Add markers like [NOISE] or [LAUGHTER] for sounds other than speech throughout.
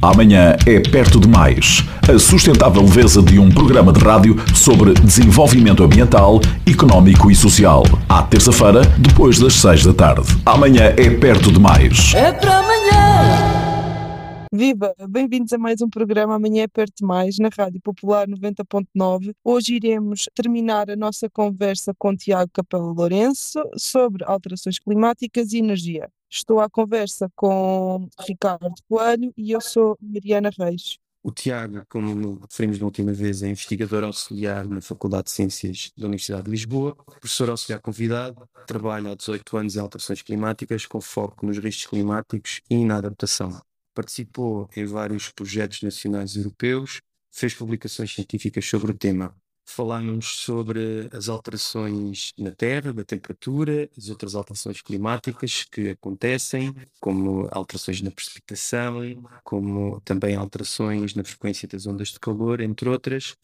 Amanhã é perto demais. A sustentável leveza de um programa de rádio sobre desenvolvimento ambiental, económico e social. À terça-feira, depois das seis da tarde. Amanhã é perto demais. É para amanhã. Viva! Bem-vindos a mais um programa Amanhã é Perto Mais, na Rádio Popular 90.9. Hoje iremos terminar a nossa conversa com Tiago Capela Lourenço sobre alterações climáticas e energia. Estou à conversa com Ricardo Coelho e eu sou Mariana Reis. O Tiago, como referimos na última vez, é investigador auxiliar na Faculdade de Ciências da Universidade de Lisboa, professor auxiliar convidado, trabalha há 18 anos em alterações climáticas, com foco nos riscos climáticos e na adaptação participou em vários projetos nacionais e europeus, fez publicações científicas sobre o tema. Falámos sobre as alterações na Terra, da temperatura, as outras alterações climáticas que acontecem, como alterações na precipitação, como também alterações na frequência das ondas de calor, entre outras.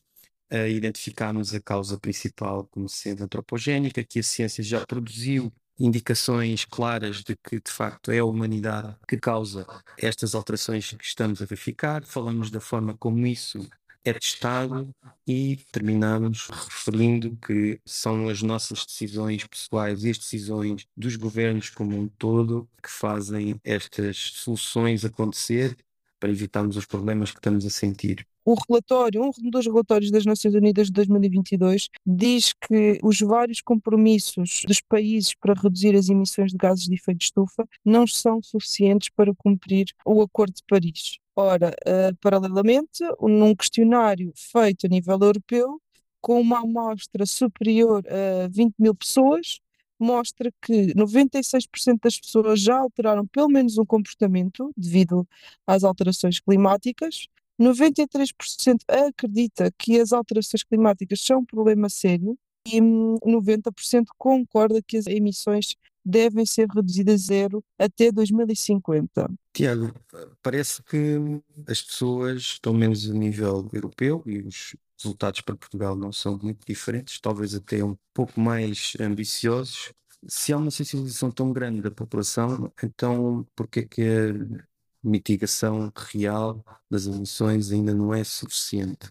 Uh, identificámos a causa principal como sendo antropogénica, que a ciência já produziu indicações claras de que de facto é a humanidade que causa estas alterações que estamos a verificar, falamos da forma como isso é testado e terminamos referindo que são as nossas decisões pessoais e as decisões dos governos como um todo que fazem estas soluções acontecer para evitarmos os problemas que estamos a sentir. O relatório, um dos relatórios das Nações Unidas de 2022, diz que os vários compromissos dos países para reduzir as emissões de gases de efeito de estufa não são suficientes para cumprir o Acordo de Paris. Ora, uh, paralelamente, num questionário feito a nível europeu, com uma amostra superior a 20 mil pessoas, mostra que 96% das pessoas já alteraram pelo menos um comportamento devido às alterações climáticas. 93% acredita que as alterações climáticas são um problema sério e 90% hum, concorda que as emissões devem ser reduzidas a zero até 2050. Tiago, parece que as pessoas, pelo menos a nível europeu, e os resultados para Portugal não são muito diferentes, talvez até um pouco mais ambiciosos. Se há uma sensibilização tão grande da população, então por que que mitigação real das emissões ainda não é suficiente.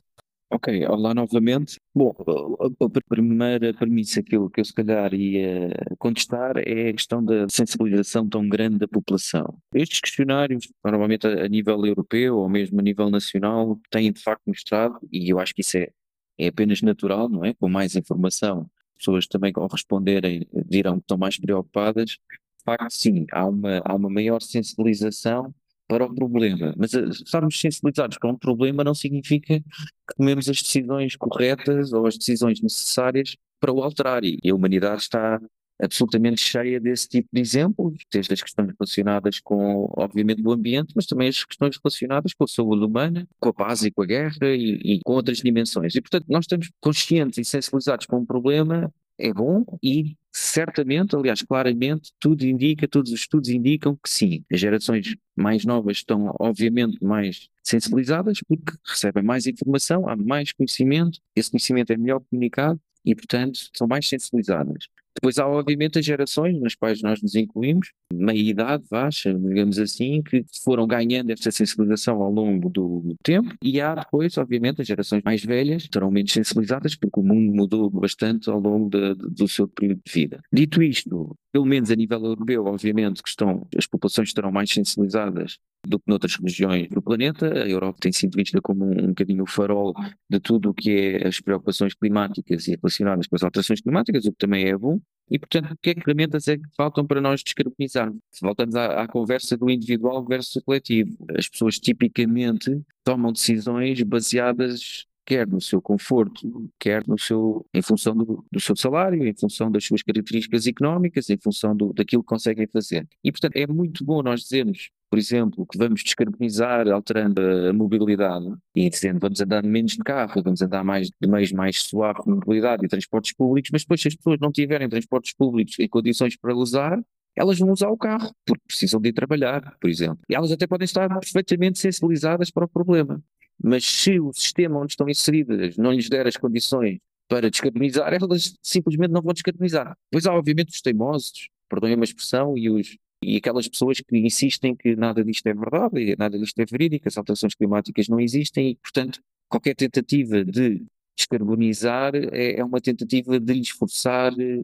Ok, olá novamente. Bom, a primeira premissa que eu, que eu se calhar ia contestar é a questão da sensibilização tão grande da população. Estes questionários, normalmente a, nível europeu ou mesmo a nível nacional, têm de facto mostrado, e eu acho que isso é, é apenas natural, não é? Com mais informação, pessoas também ao responderem dirão que estão mais preocupadas. De facto, sim, há uma, há uma maior sensibilização para o problema. Mas eh, estarmos sensibilizados para um problema não significa que tomemos as decisões corretas ou as decisões necessárias para o alterar. E a humanidade está absolutamente cheia desse tipo de exemplos, desde as questões relacionadas com, obviamente, o ambiente, mas também as questões relacionadas com a saúde humana, com a paz e com a guerra e, e com outras dimensões. E, portanto, nós estamos conscientes e sensibilizados para um problema é bom e certamente, aliás, claramente, tudo indica, todos os estudos indicam que sim, as gerações mais novas estão obviamente mais sensibilizadas porque recebem mais informação, há mais conhecimento, esse conhecimento é melhor comunicado e, portanto, são mais sensibilizadas. Depois há, obviamente, as gerações nas quais nós nos incluímos, meia-idade, baixa, digamos assim, que foram ganhando esta sensibilização ao longo do tempo, e há depois, obviamente, as gerações mais velhas, estarão menos sensibilizadas, porque o mundo mudou bastante ao longo de, de, do seu período de vida. Dito isto, pelo menos a nível europeu, obviamente, que estão, as populações estarão mais sensibilizadas do que noutras regiões do planeta. A Europa tem sido vista como um, um bocadinho o farol de tudo o que é as preocupações climáticas e relacionadas com as alterações climáticas, o que também é bom. E, portanto, que ferramentas é que faltam para nós descarbonizarmos? Voltamos à, à, conversa do individual versus o coletivo. As pessoas tipicamente tomam decisões baseadas quer no seu conforto, quer no seu, em função do, do seu salário, em função das suas características económicas, em função do, daquilo que conseguem fazer. E, portanto, é muito bom nós dizermos por exemplo, que vamos descarbonizar alterando a mobilidade e dizendo vamos andar menos de carro, vamos andar mais de meios mais suaves de mobilidade e transportes públicos, mas depois se as pessoas não tiverem transportes públicos em condições para usar, elas vão usar o carro, porque precisam de ir trabalhar, por exemplo. E elas até podem estar perfeitamente sensibilizadas para o problema. Mas se o sistema onde estão inseridas não lhes der as condições para descarbonizar, elas simplesmente não vão descarbonizar. Pois há, obviamente, os teimosos, perdoem a expressão, e os E aquelas pessoas que insistem que nada disto é verdade, nada disto é verídico, as alterações climáticas não existem e, portanto, qualquer tentativa de descarbonizar é, é uma tentativa de lhes forçar eh,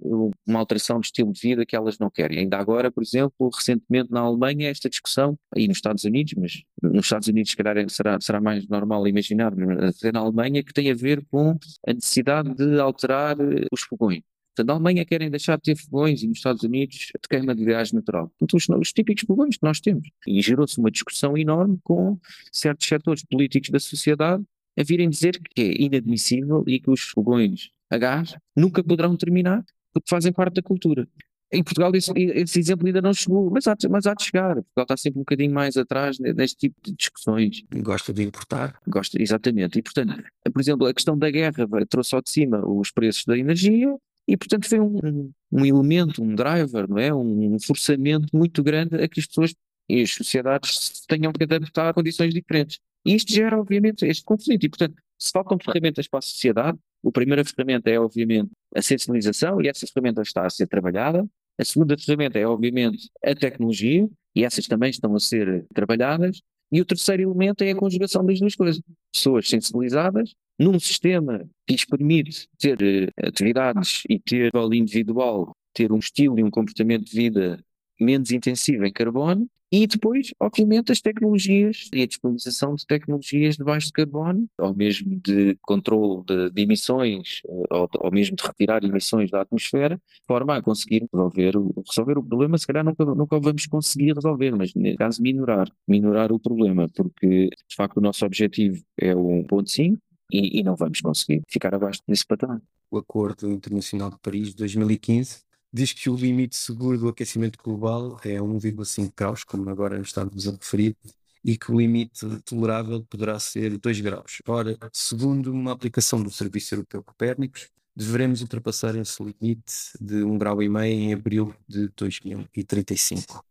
uma alteração de estilo de vida que elas não querem. Ainda agora, por exemplo, recentemente na Alemanha, esta discussão, aí nos Estados Unidos, mas nos Estados Unidos, se calhar, é, será, será mais normal imaginar, mas na Alemanha, que tem a ver com a necessidade de alterar eh, os fogões. Portanto, na Alemanha querem deixar de ter fogões e nos Estados Unidos de queima de gás natural. Portanto, os, os típicos fogões que nós temos. E gerou-se uma discussão enorme com certos setores políticos da sociedade a virem dizer que é inadmissível e que os fogões a gás nunca poderão terminar porque fazem parte da cultura. Em Portugal esse, esse exemplo ainda não chegou, mas há, mas há de chegar. Portugal está sempre um bocadinho mais atrás neste tipo de discussões. Gosta de importar? Gosta, exatamente. E, portanto, por exemplo, a questão da guerra trouxe ao de cima os preços da energia e, portanto, foi um, um elemento, um driver, não é? um forçamento muito grande a que as pessoas e as sociedades tenham que adaptar a condições diferentes. E isto gera, obviamente, este conflito. E, portanto, se faltam ferramentas para a sociedade, a primeira ferramenta é, obviamente, a sensibilização, e essa ferramenta está a ser trabalhada. A segunda ferramenta é, obviamente, a tecnologia, e essas também estão a ser trabalhadas. E o terceiro elemento é a conjugação das duas coisas. Pessoas sensibilizadas, num sistema que lhes permite ter uh, atividades e ter, ao individual, ter um estilo e um comportamento de vida menos intensivo em carbono, e depois, obviamente, as tecnologias e a disponibilização de tecnologias de baixo carbono, ou mesmo de controle de, de emissões, eh, ou, ou, mesmo de retirar emissões da atmosfera, de forma a conseguir resolver o, resolver o problema. Se calhar nunca, nunca vamos conseguir resolver, mas nesse caso minorar, minorar o problema, porque de facto o nosso objetivo é o 1.5 e, e não vamos conseguir ficar abaixo desse patamar. O Acordo Internacional de Paris de 2015 diz que o limite seguro do aquecimento global é 1,5 graus, como agora estamos a referir, e que o limite tolerável poderá ser 2 graus. Ora, segundo uma aplicação do Serviço Europeu Copérnicos, deveremos ultrapassar esse limite de 1,5 grau e meio em abril de 2035.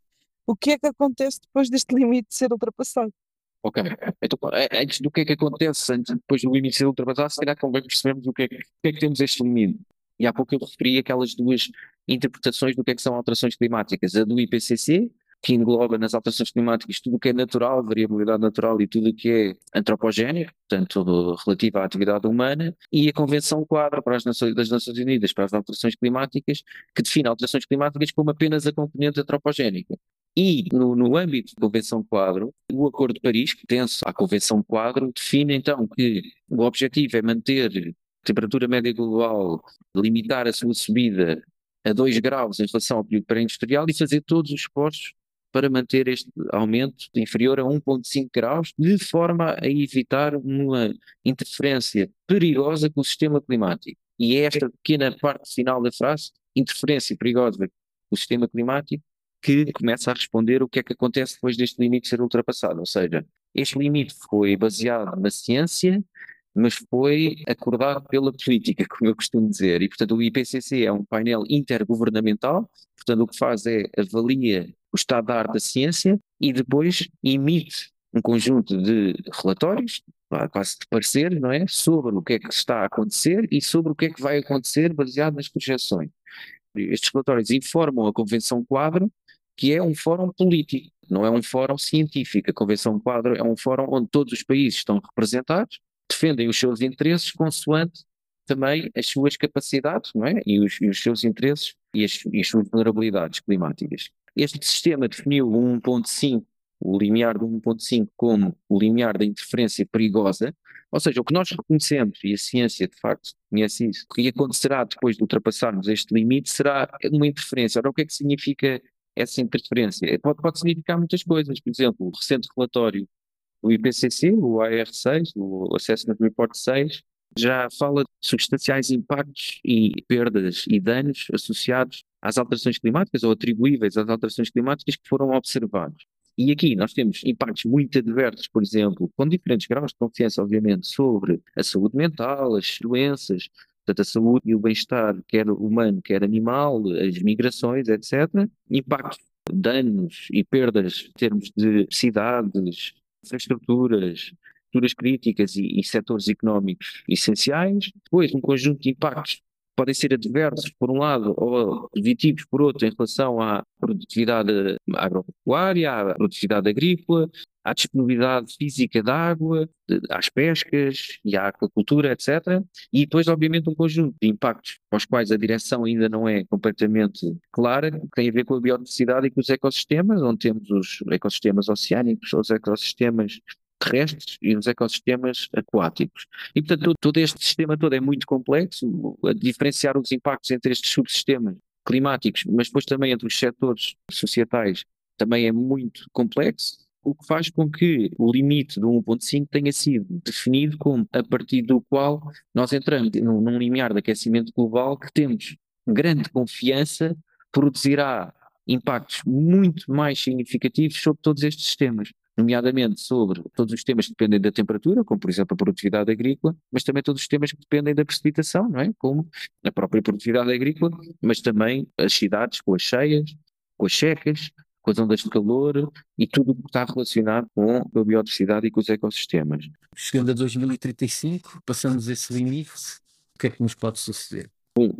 O que é que acontece depois deste limite ser ultrapassado? Ok, então antes do que é que acontece, antes, depois do limite ser ultrapassado, se calhar convém percebermos o que é que, que, é que temos este limite. E há pouco eu referi aquelas duas interpretações do que é que são alterações climáticas. A do IPCC, que engloba nas alterações climáticas tudo o que é natural, variabilidade natural e tudo o que é antropogénico, portanto relativo à atividade humana, e a Convenção Quadro para as Nações, das Nações Unidas para as Alterações Climáticas, que define alterações climáticas como apenas a componente antropogénica. E, no, no âmbito da Convenção Quadro, o Acordo de Paris, que pertence à Convenção Quadro, define então que o objetivo é manter temperatura média global, limitar a sua subida a 2 graus em relação ao período pré-industrial e fazer todos os esforços para manter este aumento inferior a 1,5 graus, de forma a evitar uma interferência perigosa com o sistema climático. E é esta pequena parte final da frase, interferência perigosa com o sistema climático, que começa a responder o que é que acontece depois deste limite ser ultrapassado. Ou seja, este limite foi baseado na ciência, mas foi acordado pela política, [LAUGHS] como eu costumo dizer. E, portanto, o IPCC é um painel intergovernamental, portanto, o que faz é avalia o estado da arte da ciência e depois emite um conjunto de relatórios, quase de pareceres, não é? Sobre o que é que está a acontecer e sobre o que é que vai acontecer baseado nas projeções. Estes relatórios informam a Convenção Quadro, que é um fórum político, não é um fórum científico. A Convenção Quadro é um fórum onde todos os países estão representados defendem os seus interesses consoante também as suas capacidades não é? e, os, e os seus interesses e as, e as, suas vulnerabilidades climáticas. Este sistema definiu o 1.5, o limiar do 1.5 como o limiar da interferência perigosa, ou seja, o que nós reconhecemos, e a ciência de facto conhece isso, o que acontecerá depois de ultrapassarmos este limite será uma interferência. Ora, o que é que significa essa interferência? Pode, pode significar muitas coisas, por exemplo, o recente relatório o IPCC, o AR6, o Assessment Report 6, já fala de substanciais impactos e perdas e danos associados às alterações climáticas ou atribuíveis às alterações climáticas que foram observados. E aqui nós temos impactos muito adversos, por exemplo, com diferentes graus de confiança, obviamente, sobre a saúde mental, as doenças, portanto, a saúde e o bem-estar, quer humano, quer animal, as migrações, etc. Impactos, danos e perdas em termos de cidades, infraestruturas, infraestruturas críticas e, e setores económicos essenciais, depois um conjunto de impactos podem ser adversos por um lado ou positivos por outro em relação à produtividade agropecuária, à produtividade agrícola, à disponibilidade física de água, às pescas e à aquacultura, etc. E depois, obviamente, um conjunto de impactos para os quais a direção ainda não é completamente clara, que tem a ver com a biodiversidade e com os ecossistemas, onde temos os ecossistemas oceânicos, os ecossistemas terrestres e os ecossistemas aquáticos. E, portanto, todo este sistema todo é muito complexo, a diferenciar os impactos entre estes subsistemas climáticos, mas depois também entre os setores societais, também é muito complexo o que faz com que o limite do 1.5 tenha sido definido como a partir do qual nós entramos num, num limiar de aquecimento global que temos grande confiança produzirá impactos muito mais significativos sobre todos estes sistemas, nomeadamente sobre todos os sistemas que dependem da temperatura, como por exemplo a produtividade agrícola, mas também todos os sistemas que dependem da precipitação, não é? Como a própria produtividade agrícola, mas também as cidades com as cheias, com as secas, com as ondas de calor e tudo o que está relacionado com a biodiversidade e com os ecossistemas. Chegando a 2035, passamos esse limite, o que é que nos pode suceder? Bom,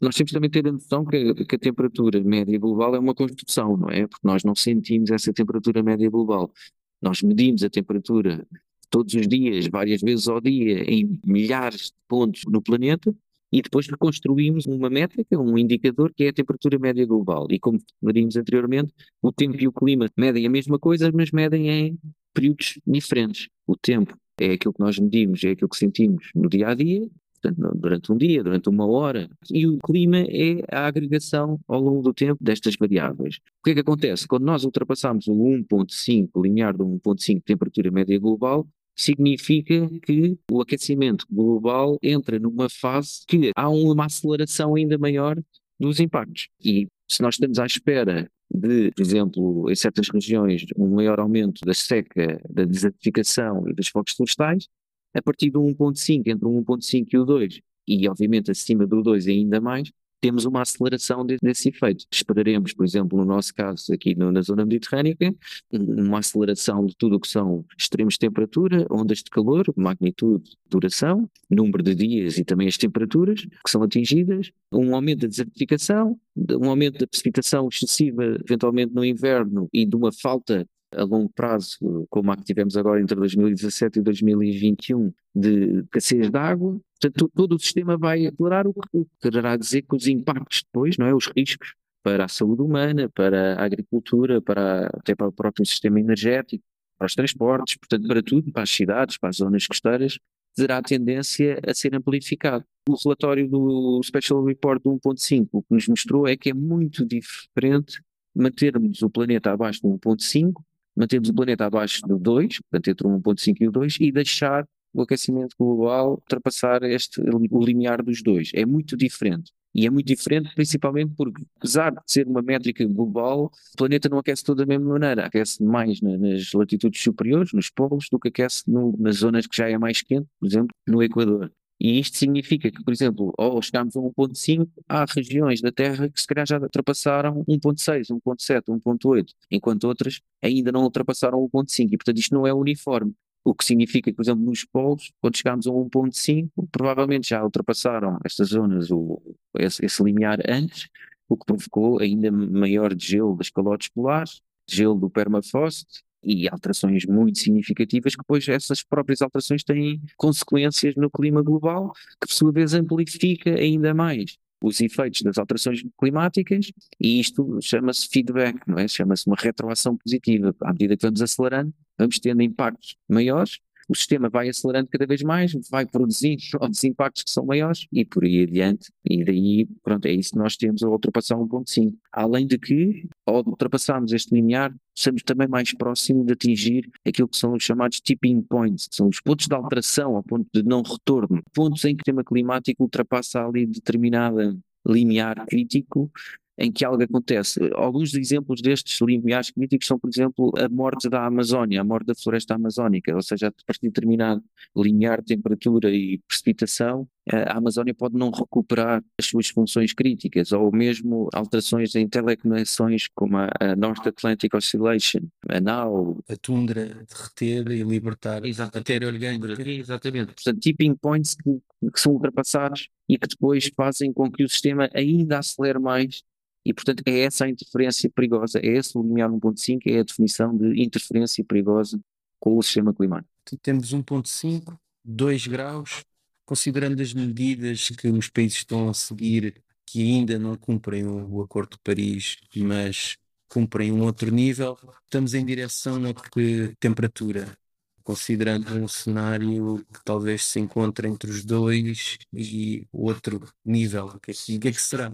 nós temos também ter a noção que, que, a temperatura média global é uma construção, não é? Porque nós não sentimos essa temperatura média global. Nós medimos a temperatura todos os dias, várias vezes ao dia, em milhares de pontos no planeta, e depois reconstruímos uma métrica, um indicador que é a temperatura média global. E como faríamos anteriormente, o tempo e o clima medem a mesma coisa, mas medem em períodos diferentes. O tempo é aquilo que nós medimos, é aquilo que sentimos no dia a dia, portanto, durante um dia, durante uma hora, e o clima é a agregação ao longo do tempo destas variáveis. O que é que acontece? Quando nós ultrapassamos o 1.5, linear do 1.5 temperatura média global, significa que o aquecimento global entra numa fase que há uma aceleração ainda maior dos impactos. E se nós estamos à espera de, por exemplo, em certas regiões, um maior aumento da seca, da desertificação e dos focos florestais, a partir do 1.5, entre o 1.5 e o 2, e obviamente acima do 2 ainda mais, temos uma aceleração de, desse efeito. Esperaremos, por exemplo, no nosso caso aqui na zona mediterrânica, uma aceleração de tudo o que são extremos de temperatura, ondas de calor, magnitude, duração, número de dias e também as temperaturas que são atingidas, um aumento da desertificação, um aumento da precipitação excessiva, eventualmente no inverno, e de uma falta a longo prazo, como a que tivemos agora entre 2017 e 2021, de escassez de água. Portanto, todo o sistema vai acelerar, o que quererá dizer que os impactos depois, não é? Os riscos para a saúde humana, para a agricultura, para, até para o próprio sistema energético, para os transportes, portanto, para tudo, para as cidades, para as zonas costeiras, terá tendência a ser amplificado. O relatório do Special Report do 1.5 o que nos mostrou é que é muito diferente mantermos o planeta abaixo do 1.5 mantermos o planeta abaixo do 2, portanto entre o 1.5 e o 2, e deixar o aquecimento global ultrapassar este, o limiar dos dois. É muito diferente. E é muito diferente principalmente porque, apesar de ser uma métrica global, o planeta não aquece toda da mesma maneira. Aquece mais na, nas latitudes superiores, nos polos, do que aquece no, nas zonas que já é mais quente, por exemplo, no Equador. E isto significa que, por exemplo, ao chegarmos a 1.5, há regiões da Terra que se calhar já ultrapassaram 1.6, 1.7, 1.8, enquanto outras ainda não ultrapassaram 1.5. E, portanto, isto não é uniforme. O que significa que, por exemplo, nos polos, quando chegarmos a 1.5, provavelmente já ultrapassaram estas zonas, o, esse, esse limiar antes, o que provocou ainda maior gelo das calotes polares, gelo do permafrost, e alterações muito significativas que depois essas próprias alterações têm consequências no clima global, que por sua vez amplifica ainda mais os efeitos das alterações climáticas e isto chama-se feedback, não é? Chama-se uma retroação positiva. À medida que vamos acelerando, vamos tendo impactos maiores o sistema vai acelerando cada vez mais, vai produzindo [LAUGHS] novos impactos que são maiores e por aí adiante. E daí, pronto, é isso que nós temos a ultrapassar 1.5. Além de que, ao ultrapassarmos este limiar, estamos também mais próximos de atingir aquilo que são os chamados tipping points, que são os pontos de alteração, ao ponto de não retorno, pontos em que o tema climático ultrapassa ali determinada limiar crítico em que algo acontece. Alguns exemplos destes limiares críticos são, por exemplo, a morte da Amazónia, a morte da floresta amazónica, ou seja, a partir de determinado limiar de temperatura e precipitação, a Amazónia pode não recuperar as suas funções críticas, ou mesmo alterações em telecomunicações como a, a North Atlantic Oscillation, a NOW. A tundra derreter e libertar Exatamente. matéria orgânica. Exatamente. Portanto, tipping points que, que são ultrapassados e que depois fazem com que o sistema ainda acelere mais e, portanto, é essa a interferência perigosa, é esse o limiar 1.5, é a definição de interferência perigosa com o sistema climático. Temos 1.5, 2 graus, considerando as medidas que os países estão a seguir, que ainda não cumprem o, Acordo de Paris, mas cumprem um outro nível, estamos em direção a que temperatura? Considerando um cenário que talvez se encontre entre os dois e outro nível, o que, é que- o que é que será?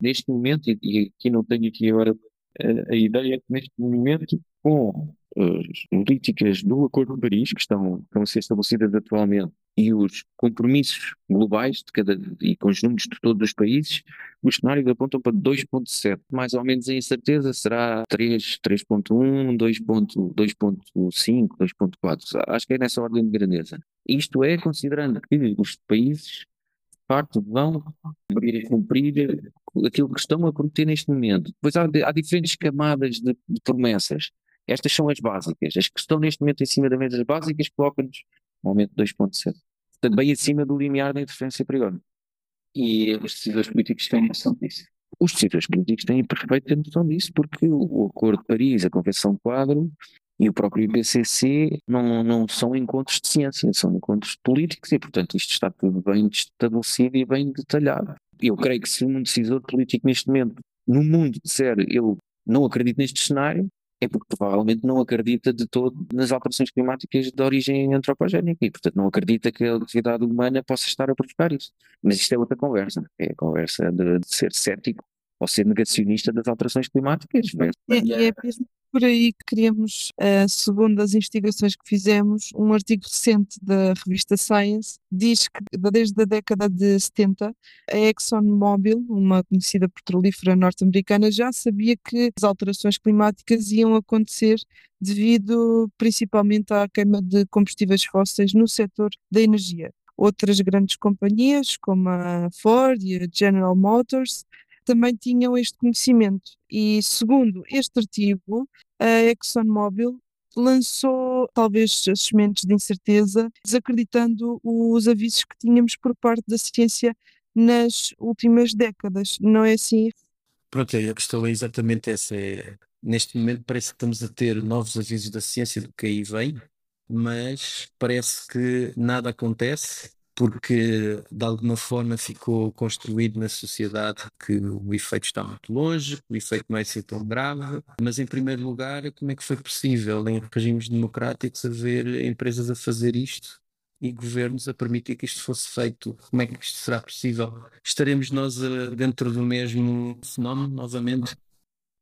Neste momento, e- aqui não tenho aqui agora a, a ideia, que neste momento, com as políticas do Acordo de Paris, que estão, estão a ser estabelecidas atualmente, e os compromissos globais de cada, e conjuntos de todos os países, os cenários apontam para 2.7, mais ou menos a incerteza será 3, 3.1, 2.5, 2.4, acho que é nessa ordem de grandeza. Isto é considerando que os países, facto, vão cumprir, aquilo que estão a prometer neste momento. Depois há, há diferentes camadas de, de promessas. Estas são as básicas. As que estão neste momento em cima da mesa, as básicas, colocam-nos um aumento de 2.7. Portanto, bem acima do limiar da interferência perigosa. E os decisores políticos têm noção disso. Os decisores políticos têm perfeita noção disso, porque o Acordo de Paris, a Convenção Quadro e o próprio IPCC não, não são encontros de ciência, são encontros políticos e, portanto, isto está tudo bem estabelecido e bem detalhado. Eu creio que se um decisor político neste momento, no mundo, disser eu não acredito neste cenário, é porque provavelmente não acredita de todo nas alterações climáticas de origem antropogénica e, portanto, não acredita que a atividade humana possa estar a provocar isso. Mas isto é outra conversa, é a conversa de, de ser cético ou ser negacionista das alterações climáticas. É, e é mesmo por aí que queríamos, uh, segundo as investigações que fizemos, um artigo recente da revista Science diz que desde a década de 70 a ExxonMobil, uma conhecida petrolífera norte-americana, já sabia que as alterações climáticas iam acontecer devido principalmente à queima de combustíveis fósseis no setor da energia. Outras grandes companhias, como a Ford e a General Motors, também tinham este conhecimento. E segundo este artigo, a ExxonMobil lançou talvez as sementes de incerteza, desacreditando os avisos que tínhamos por parte da ciência nas últimas décadas. Não é assim? Pronto, a questão é exatamente essa. É, neste momento parece que estamos a ter novos avisos da ciência do que aí vem, mas parece que nada acontece porque de alguma forma ficou construído na sociedade que o efeito está muito longe, que o efeito não é ser tão grave, mas em primeiro lugar, como é que foi possível em regimes democráticos haver empresas a fazer isto e governos a permitir que isto fosse feito? Como é que isto será possível? Estaremos nós dentro do mesmo fenómeno novamente?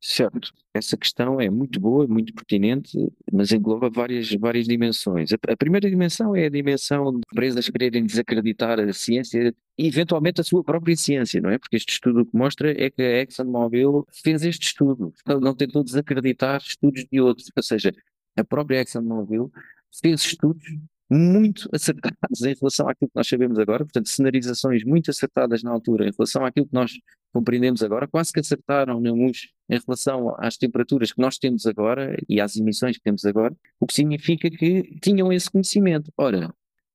Certo, essa questão é muito boa, muito pertinente, mas engloba várias, várias dimensões. A, a, primeira dimensão é a dimensão de empresas quererem desacreditar a ciência e eventualmente a sua própria ciência, não é? Porque este estudo que mostra é que a ExxonMobil fez este estudo, não, não tentou desacreditar estudos de outros, ou seja, a própria ExxonMobil fez estudos muito [LAUGHS] acertados em relação àquilo que nós sabemos agora, portanto, cenarizações muito acertadas na altura em relação àquilo que nós compreendemos agora, quase que acertaram na MUS em relação às temperaturas que nós temos agora e às emissões que temos agora, o que significa que tinham esse conhecimento. Ora,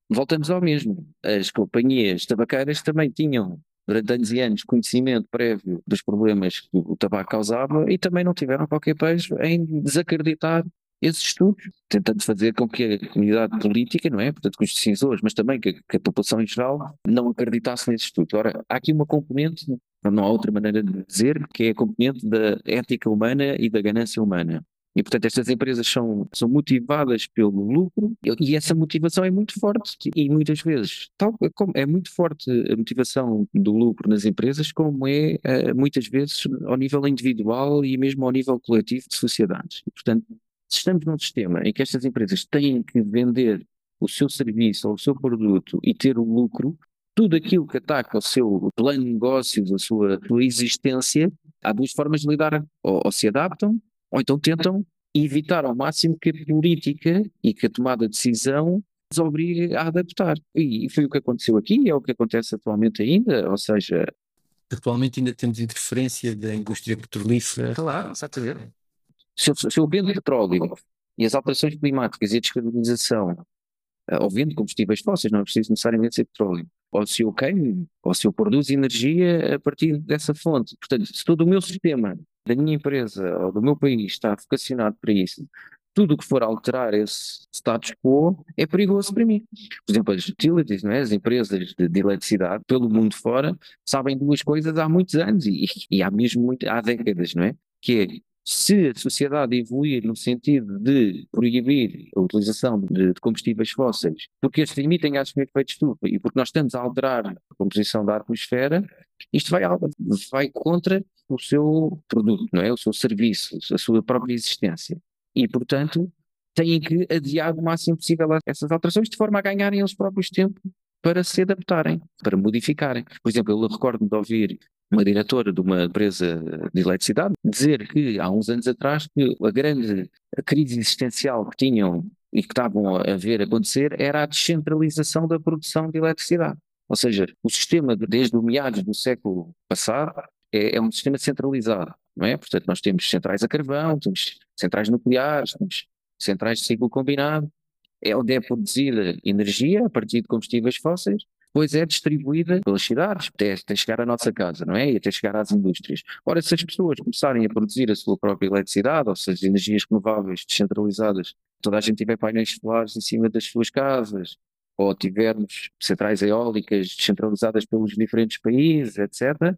voltamos ao mesmo, as companhias tabaqueiras também tinham durante anos e anos conhecimento prévio dos problemas que o tabaco causava e também não tiveram qualquer pejo em desacreditar esses estudos, tentando fazer com que a comunidade política, não é? Portanto, com os decisores, mas também que, que a população em geral não acreditasse nesse estudo. Ora, há aqui uma componente, não há outra maneira de dizer, que é a componente da ética humana e da ganância humana. E, portanto, estas empresas são, são motivadas pelo lucro e essa motivação é muito forte. E muitas vezes, tal como é muito forte a motivação do lucro nas empresas, como é muitas vezes ao nível individual e mesmo ao nível coletivo de sociedades. E, portanto, se estamos num sistema em que estas empresas têm que vender o seu serviço ou o seu produto e ter o lucro, tudo aquilo que ataca o seu plano de negócios, a sua, a sua existência, há duas formas de lidar, ou, ou se adaptam, ou então tentam evitar ao máximo que a política e que a tomada de decisão nos obriga a adaptar. E foi o que aconteceu aqui, é o que acontece atualmente ainda, ou seja... Atualmente ainda temos interferência da indústria petrolífera. Claro, exatamente. Se eu, se eu vendo petróleo e as alterações climáticas e a descarbonização, eh, ou vendo combustíveis fósseis, não é preciso necessariamente ser petróleo, ou se eu queimo, ou se eu produzo energia a partir dessa fonte. Portanto, se todo o meu sistema da minha empresa ou do meu país está vocacionado para isso, tudo o que for alterar esse status quo é perigoso para mim. Por exemplo, as utilities, não é? as empresas de, de eletricidade pelo mundo fora sabem duas coisas há muitos anos e, e há mesmo muito, há décadas, não é? Que é se a sociedade evoluir no sentido de proibir a utilização de, combustíveis fósseis, porque estes emitem gases com efeito estufa e porque nós estamos a alterar a composição da atmosfera, isto vai, vai contra o seu produto, não é? O seu serviço, a sua própria existência. E, portanto, têm que adiar o máximo possível essas alterações de forma a ganharem eles próprios tempo para se adaptarem, para modificarem. Por exemplo, eu recordo-me de ouvir uma diretora de uma empresa de eletricidade dizer que há uns anos atrás que a grande crise existencial que tinham e que estavam a ver acontecer era a descentralização da produção de eletricidade. Ou seja, o sistema desde o meados do século passado é, é um sistema centralizado, não é? Portanto, nós temos centrais a carvão, temos centrais nucleares, temos centrais de ciclo combinado, é onde é produzida energia a partir de combustíveis fósseis depois é distribuída pelas cidades, até, até chegar à nossa casa, não é? E até chegar às indústrias. Ora, se as pessoas começarem a produzir a sua própria eletricidade, ou seja, energias renováveis descentralizadas, toda a gente tiver painéis solares em cima das suas casas, ou tivermos centrais eólicas descentralizadas pelos diferentes países, etc.,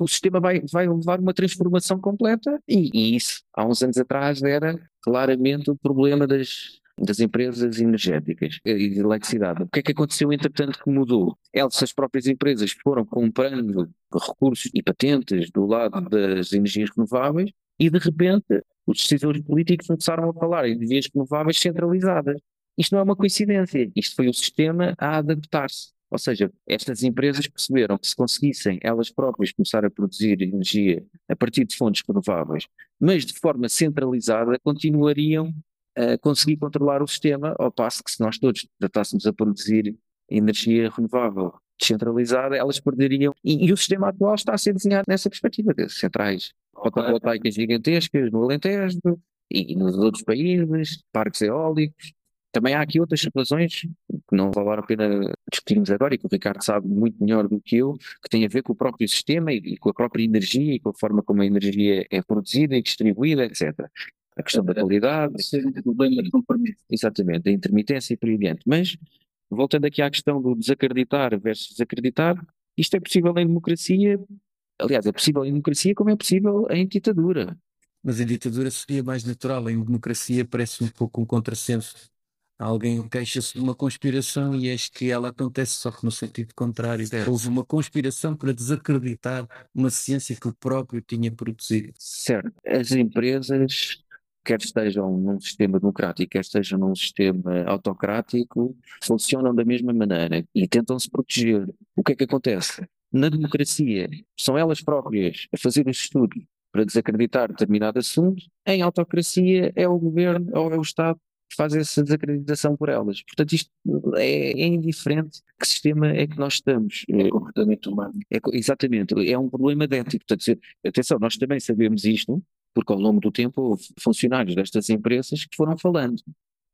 o sistema vai, vai levar uma transformação completa e, e, isso, há uns anos atrás, era claramente o problema das, das empresas energéticas e de eletricidade. O que é que aconteceu entretanto que mudou? Elas, as próprias empresas foram comprando recursos e patentes do lado das energias renováveis e de repente os decisores políticos começaram a falar em energias renováveis centralizadas. Isto não é uma coincidência, isto foi o sistema a adaptar-se. Ou seja, estas empresas perceberam que se conseguissem elas próprias começar a produzir energia a partir de fontes renováveis, mas de forma centralizada, continuariam conseguir controlar o sistema, ao passo que se nós todos tratássemos a produzir energia renovável descentralizada, elas perderiam. E, e, o sistema atual está a ser desenhado nessa perspectiva, de centrais fotovoltaicas gigantescas no Alentejo e, e nos outros países, parques eólicos. Também há aqui outras situações que não vale a pena discutirmos agora e que o Ricardo sabe muito melhor do que eu, que tem a ver com o próprio sistema e, e com a própria energia e com a forma como a energia é produzida e distribuída, etc a questão da qualidade. Ser um problema de compromisso. Exatamente, da intermitência e por aí diante. Mas, voltando aqui à questão do desacreditar versus desacreditar, isto é possível em democracia, aliás, é possível em democracia como é possível em ditadura. Mas em ditadura seria mais natural, em democracia parece um pouco um contrassenso. Alguém queixa-se de uma conspiração e acho que ela acontece só que no sentido contrário. Certo. Houve uma conspiração para desacreditar uma ciência que o próprio tinha produzido. Certo. As empresas quer estejam num sistema democrático, quer estejam num sistema autocrático, funcionam da mesma maneira e tentam se proteger. O que é que acontece? Na democracia, são elas próprias a fazer os estudos para desacreditar determinado assunto, em autocracia é o governo ou é o Estado que faz essa desacreditação por elas. Portanto, isto é, é indiferente que sistema é que nós estamos. É comportamento humano. É, exatamente, é um problema de ética. Portanto, atenção, nós também sabemos isto, porque ao longo do tempo houve funcionários destas empresas que foram falando.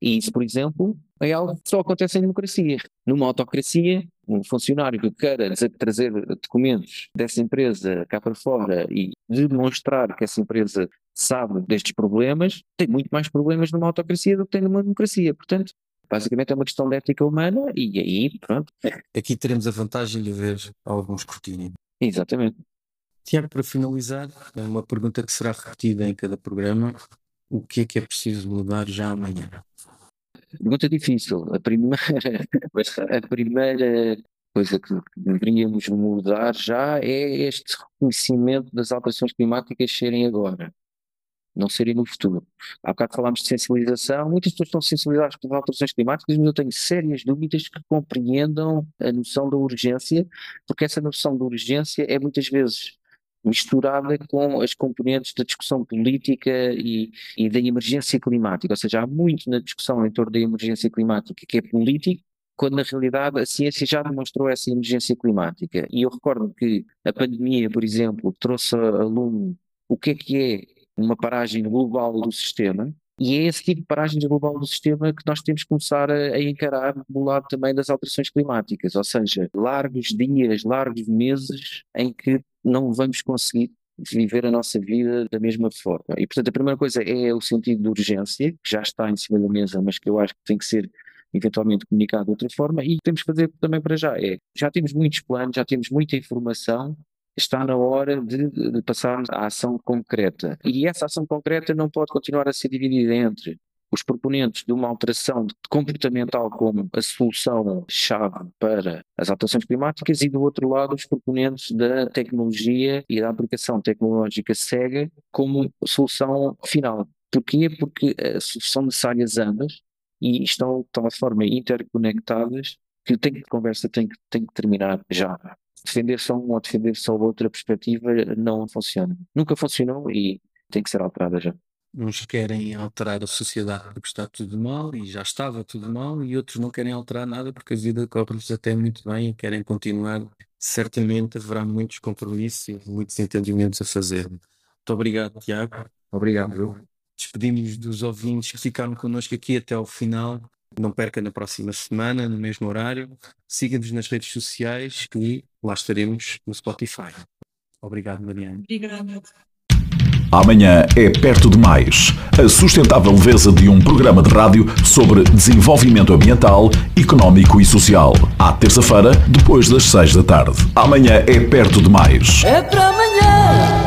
E isso, por exemplo, é algo que só acontece em democracia. Numa autocracia, um funcionário que queira trazer documentos dessa empresa cá para fora e demonstrar que essa empresa sabe destes problemas, tem muito mais problemas numa autocracia do que tem numa democracia. Portanto, basicamente é uma questão de ética humana e aí, pronto. Aqui teremos a vantagem de haver algum escrutínio. Exatamente. Tiago, para finalizar, é uma pergunta que será repetida em cada programa: o que é que é preciso mudar já amanhã? Pergunta difícil. A primeira, [LAUGHS] a primeira coisa que deveríamos mudar já é este reconhecimento das alterações climáticas serem agora, não serem no futuro. Há bocado falámos de sensibilização, muitas pessoas estão sensibilizadas com as alterações climáticas, mas eu tenho sérias dúvidas que compreendam a noção da urgência, porque essa noção da urgência é muitas vezes misturada com as componentes da discussão política e, e da emergência climática. Ou seja, há muito na discussão em torno da emergência climática que é político, quando na realidade a ciência já demonstrou essa emergência climática. E eu recordo que a pandemia, por exemplo, trouxe a lume o que é que é uma paragem global do sistema, e é esse tipo de paragem global do sistema que nós temos que começar a, a, encarar do lado também das alterações climáticas, ou seja, largos dias, largos meses em que não vamos conseguir viver a nossa vida da mesma forma. E portanto a primeira coisa é o sentido de urgência, que já está em cima da mesa, mas que eu acho que tem que ser eventualmente comunicado de outra forma e temos que fazer também para já é, já temos muitos planos, já temos muita informação, está na hora de, de passarmos à ação concreta. E essa ação concreta não pode continuar a ser dividida entre os proponentes de uma alteração comportamental como a solução-chave para as alterações climáticas e, do outro lado, os proponentes da tecnologia e da aplicação tecnológica cega como solução final. Porquê? Porque são necessárias ambas e estão de tal forma interconectadas que tem que conversa tem que, tem que terminar já defender só um ou defender só outra perspectiva não funciona. Nunca funcionou e tem que ser alterada já. Uns querem alterar a sociedade porque está tudo mal e já estava tudo mal, e outros não querem alterar nada porque a vida corre-lhes até muito bem e querem continuar. Certamente haverá muitos compromissos e muitos entendimentos a fazer. Muito obrigado, Tiago. Obrigado. Despedimos dos ouvintes que ficaram connosco aqui até ao final. Não perca na próxima semana, no mesmo horário. Siga-nos nas redes sociais e lá estaremos no Spotify. Obrigado, Mariana. Obrigada. Amanhã é perto demais. A sustentável leveza de um programa de rádio sobre desenvolvimento ambiental, económico e social. À terça-feira, depois das seis da tarde. Amanhã é perto demais. É para amanhã.